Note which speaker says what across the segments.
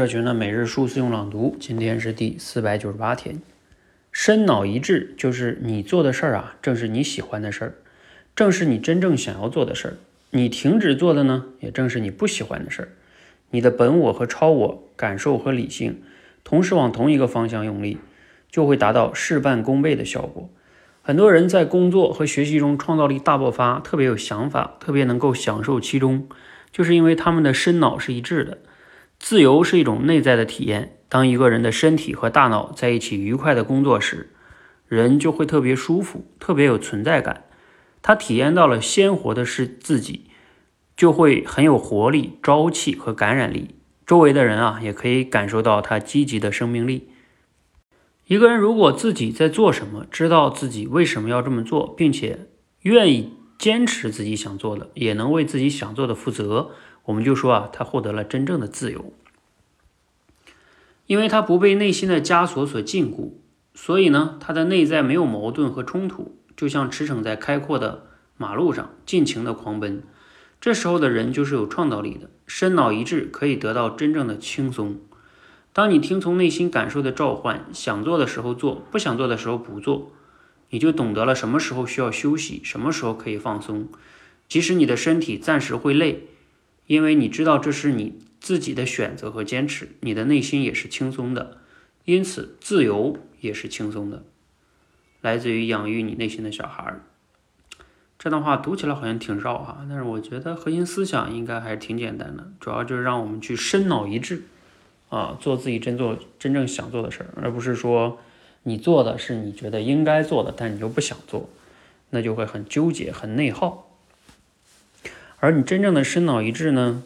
Speaker 1: 社群的每日数字用朗读，今天是第四百九十八天。身脑一致，就是你做的事儿啊，正是你喜欢的事儿，正是你真正想要做的事儿。你停止做的呢，也正是你不喜欢的事儿。你的本我和超我，感受和理性，同时往同一个方向用力，就会达到事半功倍的效果。很多人在工作和学习中创造力大爆发，特别有想法，特别能够享受其中，就是因为他们的身脑是一致的。自由是一种内在的体验。当一个人的身体和大脑在一起愉快的工作时，人就会特别舒服，特别有存在感。他体验到了鲜活的是自己，就会很有活力、朝气和感染力。周围的人啊，也可以感受到他积极的生命力。一个人如果自己在做什么，知道自己为什么要这么做，并且愿意坚持自己想做的，也能为自己想做的负责。我们就说啊，他获得了真正的自由，因为他不被内心的枷锁所禁锢，所以呢，他的内在没有矛盾和冲突，就像驰骋在开阔的马路上，尽情的狂奔。这时候的人就是有创造力的，身脑一致，可以得到真正的轻松。当你听从内心感受的召唤，想做的时候做，不想做的时候不做，你就懂得了什么时候需要休息，什么时候可以放松。即使你的身体暂时会累。因为你知道这是你自己的选择和坚持，你的内心也是轻松的，因此自由也是轻松的，来自于养育你内心的小孩儿。这段话读起来好像挺绕哈，但是我觉得核心思想应该还是挺简单的，主要就是让我们去深脑一致啊，做自己真做真正想做的事儿，而不是说你做的是你觉得应该做的，但你又不想做，那就会很纠结、很内耗。而你真正的身脑一致呢，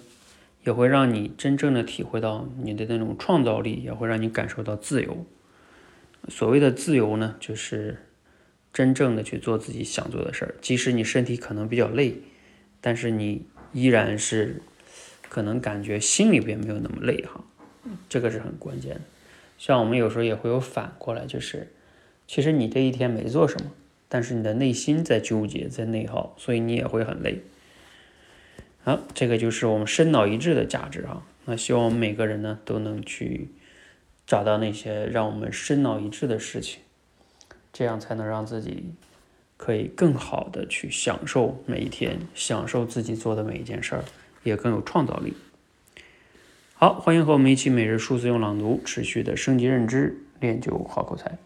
Speaker 1: 也会让你真正的体会到你的那种创造力，也会让你感受到自由。所谓的自由呢，就是真正的去做自己想做的事儿，即使你身体可能比较累，但是你依然是可能感觉心里边没有那么累哈，这个是很关键的。像我们有时候也会有反过来，就是其实你这一天没做什么，但是你的内心在纠结，在内耗，所以你也会很累。好，这个就是我们身脑一致的价值啊。那希望我们每个人呢都能去找到那些让我们身脑一致的事情，这样才能让自己可以更好的去享受每一天，享受自己做的每一件事儿，也更有创造力。好，欢迎和我们一起每日数字用朗读，持续的升级认知，练就好口才。